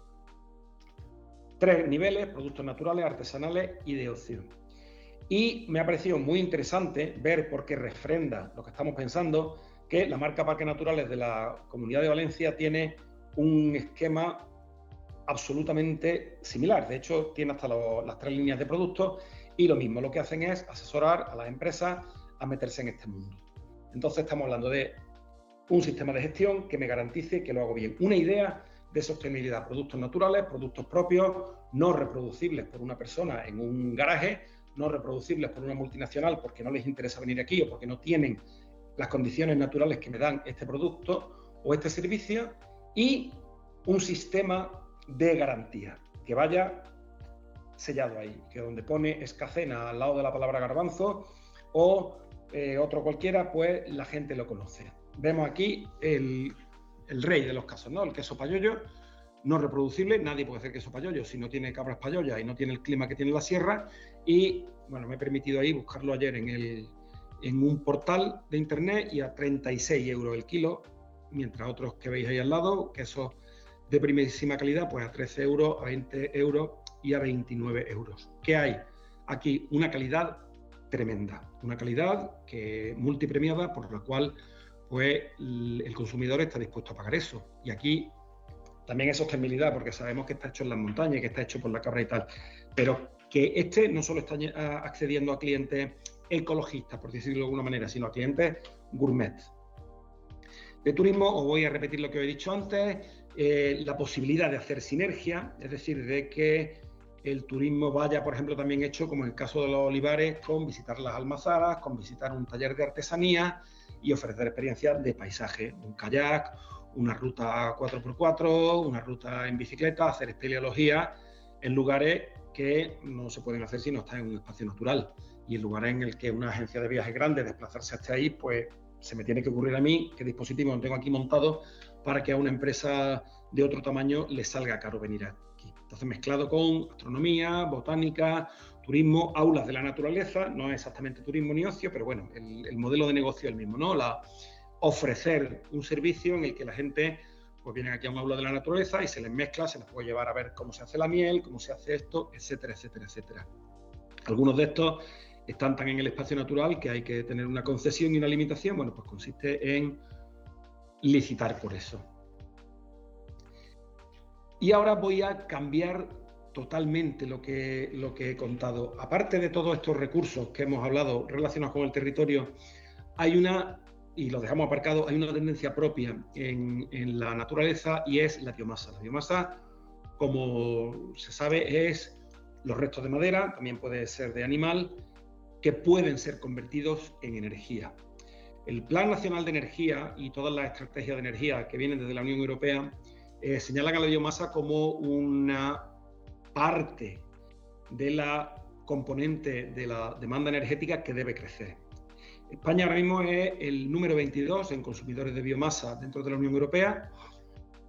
Tres niveles, productos naturales, artesanales y de opción. Y me ha parecido muy interesante ver por qué refrenda lo que estamos pensando, que la marca Parques Naturales de la Comunidad de Valencia tiene un esquema absolutamente similar. De hecho, tiene hasta las tres líneas de productos y lo mismo, lo que hacen es asesorar a las empresas a meterse en este mundo. Entonces estamos hablando de un sistema de gestión que me garantice que lo hago bien. Una idea de sostenibilidad, productos naturales, productos propios, no reproducibles por una persona en un garaje, no reproducibles por una multinacional porque no les interesa venir aquí o porque no tienen las condiciones naturales que me dan este producto o este servicio y un sistema de garantía que vaya sellado ahí, que donde pone escacena al lado de la palabra garbanzo o eh, otro cualquiera, pues la gente lo conoce vemos aquí el, rey de los casos, ¿no? El queso payollo, no reproducible, nadie puede hacer queso payollo si no tiene cabras payollas y no tiene el clima que tiene la sierra. Y bueno, me he permitido ahí buscarlo ayer en, el, en un portal de internet y a 36 euros el kilo, mientras otros que veis ahí al lado, quesos de primerísima calidad, pues a 13 euros, a 20 euros y a 29 euros. ¿Qué hay? Aquí una calidad tremenda, una calidad que multipremiada por la cual pues el consumidor está dispuesto a pagar eso. Y aquí también es sostenibilidad, porque sabemos que está hecho en las montañas, que está hecho por la cabra y tal, pero que este no solo está accediendo a clientes ecologistas, por decirlo de alguna manera, sino a clientes gourmet. De turismo, os voy a repetir lo que he dicho antes, eh, la posibilidad de hacer sinergia, es decir, de que el turismo vaya, por ejemplo, también hecho, como en el caso de los olivares, con visitar las almazaras, con visitar un taller de artesanía y ofrecer experiencias de paisaje, un kayak, una ruta 4x4, una ruta en bicicleta, hacer espeleología en lugares que no se pueden hacer si no están en un espacio natural. Y en lugares en el que una agencia de viajes grande desplazarse hasta ahí, pues se me tiene que ocurrir a mí qué dispositivo tengo aquí montado para que a una empresa de otro tamaño le salga caro venir aquí. Entonces, mezclado con astronomía, botánica, turismo, aulas de la naturaleza, no es exactamente turismo ni ocio, pero bueno, el, modelo de negocio es el mismo, ¿no? La, ofrecer un servicio en el que la gente pues viene aquí a un aula de la naturaleza y se les mezcla, se les puede llevar a ver cómo se hace la miel, cómo se hace esto, etcétera, etcétera, etcétera. Algunos de estos están tan en el espacio natural que hay que tener una concesión y una limitación. Bueno, pues consiste en licitar por eso. Y ahora voy a cambiar totalmente lo que, lo que he contado. Aparte de todos estos recursos que hemos hablado relacionados con el territorio, hay una, y lo dejamos aparcado, hay una tendencia propia en, en la naturaleza y es la biomasa. La biomasa, como se sabe, es los restos de madera, también puede ser de animal, que pueden ser convertidos en energía. El Plan Nacional de Energía y todas las estrategias de energía que vienen desde la Unión Europea eh, señalan a la biomasa como una parte de la componente de la demanda energética que debe crecer. España ahora mismo es el número 22 en consumidores de biomasa dentro de la Unión Europea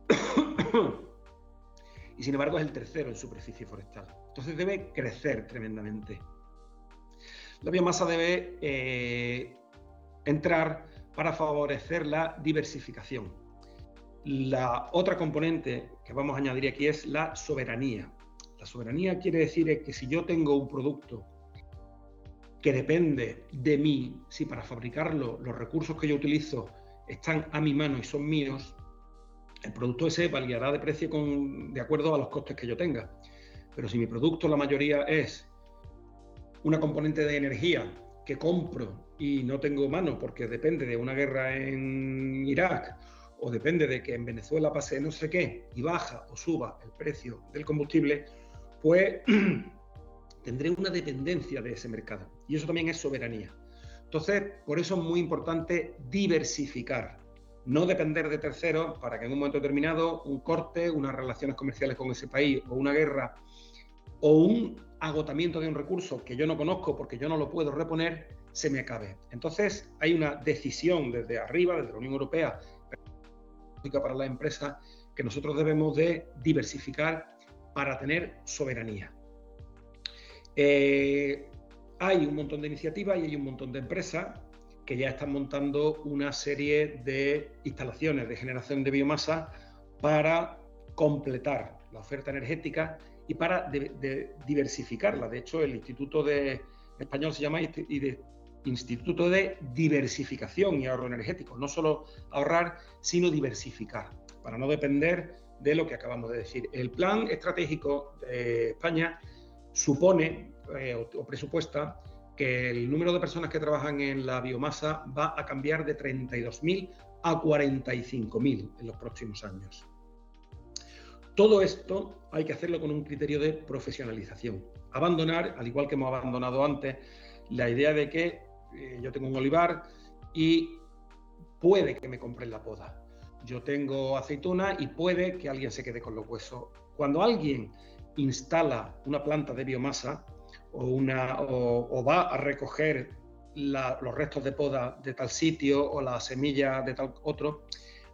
y sin embargo es el tercero en superficie forestal. Entonces debe crecer tremendamente la biomasa debe eh, entrar para favorecer la diversificación. La otra componente que vamos a añadir aquí es la soberanía. La soberanía quiere decir que si yo tengo un producto que depende de mí, si para fabricarlo los recursos que yo utilizo están a mi mano y son míos, el producto ese variará de precio de acuerdo a los costes que yo tenga. Pero si mi producto, la mayoría, es una componente de energía que compro y no tengo mano porque depende de una guerra en Irak o depende de que en Venezuela pase no sé qué y baja o suba el precio del combustible, pues tendré una dependencia de ese mercado. Y eso también es soberanía. Entonces, por eso es muy importante diversificar, no depender de terceros para que en un momento determinado un corte, unas relaciones comerciales con ese país o una guerra o un agotamiento de un recurso que yo no conozco porque yo no lo puedo reponer, se me acabe. Entonces hay una decisión desde arriba, desde la Unión Europea, para la empresa, que nosotros debemos de diversificar para tener soberanía. Eh, hay un montón de iniciativas y hay un montón de empresas que ya están montando una serie de instalaciones de generación de biomasa para completar la oferta energética y para diversificarla. De hecho, el Instituto de Español se llama Instituto de Diversificación y Ahorro Energético. No solo ahorrar, sino diversificar, para no depender de lo que acabamos de decir. El plan estratégico de España supone eh, o, presupuesta que el número de personas que trabajan en la biomasa va a cambiar de 32.000 a 45.000 en los próximos años. Todo esto hay que hacerlo con un criterio de profesionalización. Abandonar, al igual que hemos abandonado antes, la idea de que eh, yo tengo un olivar y puede que me compren la poda. Yo tengo aceituna y puede que alguien se quede con los huesos. Cuando alguien instala una planta de biomasa o, va a recoger los restos de poda de tal sitio o la semilla de tal otro,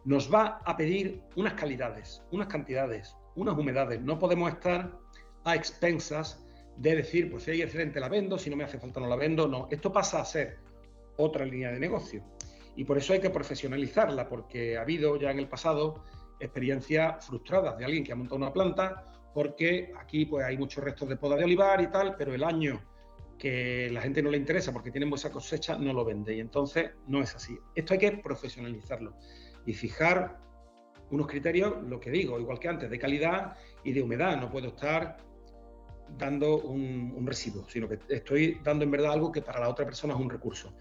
nos va a pedir unas calidades, unas cantidades, unas humedades. No podemos estar a expensas de decir, pues si hay excelente la vendo, si no me hace falta no la vendo. No, esto pasa a ser otra línea de negocio. Y por eso hay que profesionalizarla, porque ha habido ya en el pasado experiencias frustradas de alguien que ha montado una planta, porque aquí pues hay muchos restos de poda de olivar y tal, pero el año que la gente no le interesa porque tiene esa cosecha, no lo vende. Y entonces no es así. Esto hay que profesionalizarlo y fijar unos criterios, lo que digo, igual que antes, de calidad y de humedad. No puedo estar dando un, residuo, sino que estoy dando en verdad algo que para la otra persona es un recurso.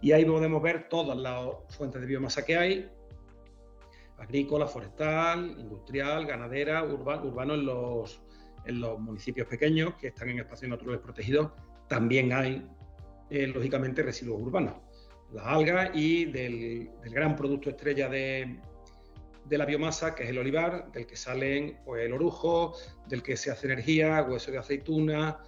Y ahí podemos ver todas las fuentes de biomasa que hay, agrícola, forestal, industrial, ganadera, urbano en los, en los municipios pequeños que están en espacios naturales protegidos, también hay, eh, lógicamente, residuos urbanos. Las algas y del, gran producto estrella de, de, la biomasa, que es el olivar, del que salen pues, el orujo, del que se hace energía, hueso de aceituna,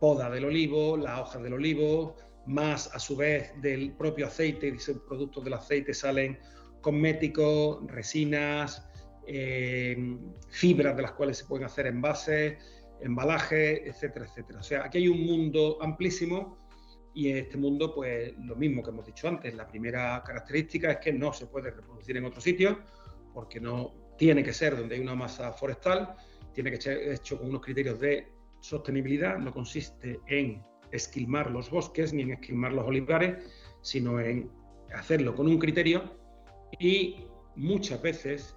poda del olivo, las hojas del olivo, más a su vez del propio aceite y productos del aceite salen cosméticos, resinas, eh, fibras de las cuales se pueden hacer envases, embalajes, etcétera, etcétera. O sea, aquí hay un mundo amplísimo y en este mundo, pues lo mismo que hemos dicho antes, la primera característica es que no se puede reproducir en otro sitio porque no tiene que ser donde hay una masa forestal, tiene que ser hecho con unos criterios de sostenibilidad, no consiste en esquilmar los bosques ni en esquilmar los olivares, sino en hacerlo con un criterio y muchas veces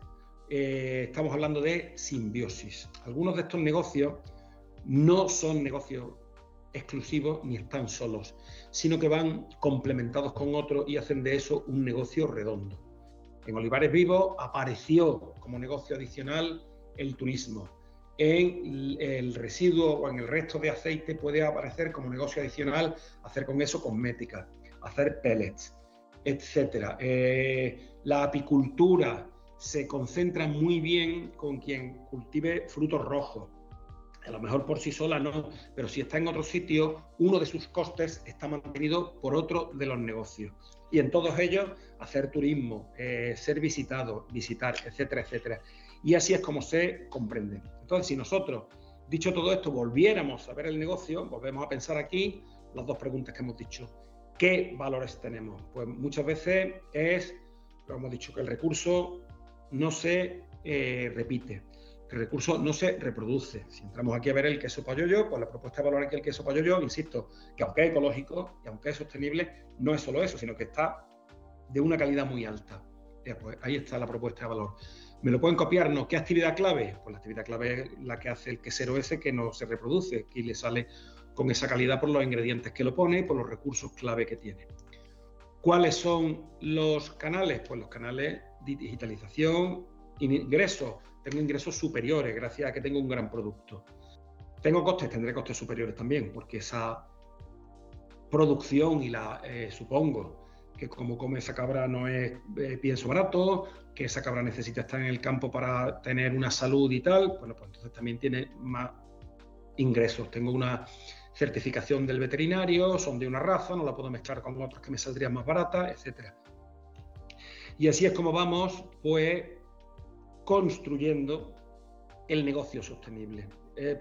eh, estamos hablando de simbiosis. Algunos de estos negocios no son negocios exclusivos ni están solos, sino que van complementados con otros y hacen de eso un negocio redondo. En Olivares Vivos apareció como negocio adicional el turismo. En el residuo o en el resto de aceite puede aparecer como negocio adicional hacer con eso cosmética, hacer pellets, etc. Eh, la apicultura se concentra muy bien con quien cultive frutos rojos, a lo mejor por sí sola no, pero si está en otro sitio, uno de sus costes está mantenido por otro de los negocios. Y en todos ellos, hacer turismo, eh, ser visitado, visitar, etcétera, etcétera. Y así es como se comprende. Entonces, si nosotros, dicho todo esto, volviéramos a ver el negocio, volvemos a pensar aquí las dos preguntas que hemos dicho. ¿Qué valores tenemos? Pues muchas veces es, lo hemos dicho, que el recurso no se eh, repite el recurso no se reproduce. Si entramos aquí a ver el queso payoyo, pues la propuesta de valor aquí el queso payoyo, insisto, que aunque es ecológico y aunque es sostenible, no es solo eso, sino que está de una calidad muy alta. pues ahí está la propuesta de valor. ¿Me lo pueden copiar? No. ¿Qué actividad clave? Pues la actividad clave es la que hace el quesero ese que no se reproduce y le sale con esa calidad por los ingredientes que lo pone y por los recursos clave que tiene. ¿Cuáles son los canales? Pues los canales de digitalización, ingresos, tengo ingresos superiores gracias a que tengo un gran producto. Tengo costes, tendré costes superiores también, porque esa producción y la eh, supongo que como come esa cabra no es eh, pienso barato, que esa cabra necesita estar en el campo para tener una salud y tal, bueno, pues entonces también tiene más ingresos. Tengo una certificación del veterinario, son de una raza, no la puedo mezclar con otros que me saldrían más baratas, etc. Y así es como vamos, pues, construyendo el negocio sostenible.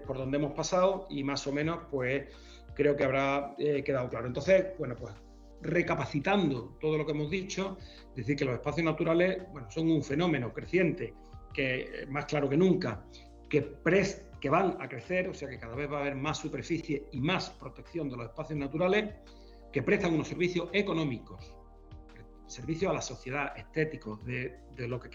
por donde hemos pasado y más o menos, pues creo que habrá eh, quedado claro. Entonces, bueno, pues recapacitando todo lo que hemos dicho, decir que los espacios naturales, bueno, son un fenómeno creciente, que más claro que nunca, que, que van a crecer, o sea que cada vez va a haber más superficie y más protección de los espacios naturales, que prestan unos servicios económicos, servicios a la sociedad, estéticos, de, de lo que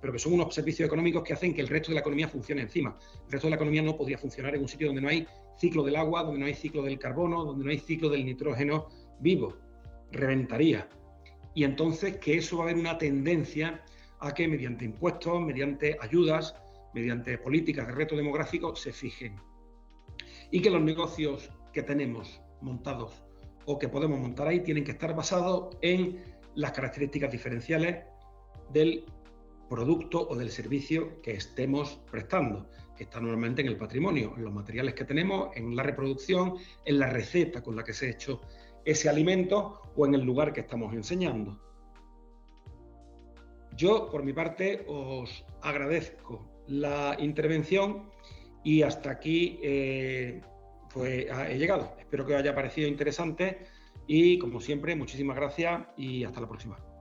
pero que son unos servicios económicos que hacen que el resto de la economía funcione encima. El resto de la economía no podría funcionar en un sitio donde no hay ciclo del agua, donde no hay ciclo del carbono, donde no hay ciclo del nitrógeno vivo. Reventaría. Y entonces que eso va a haber una tendencia a que mediante impuestos, mediante ayudas, mediante políticas de reto demográfico se fijen. Y que los negocios que tenemos montados o que podemos montar ahí tienen que estar basados en las características diferenciales del producto o del servicio que estemos prestando, que está normalmente en el patrimonio, en los materiales que tenemos, en la reproducción, en la receta con la que se ha hecho ese alimento o en el lugar que estamos enseñando. Yo, por mi parte, os agradezco la intervención y hasta aquí eh, pues, he llegado. Espero que os haya parecido interesante y, como siempre, muchísimas gracias y hasta la próxima.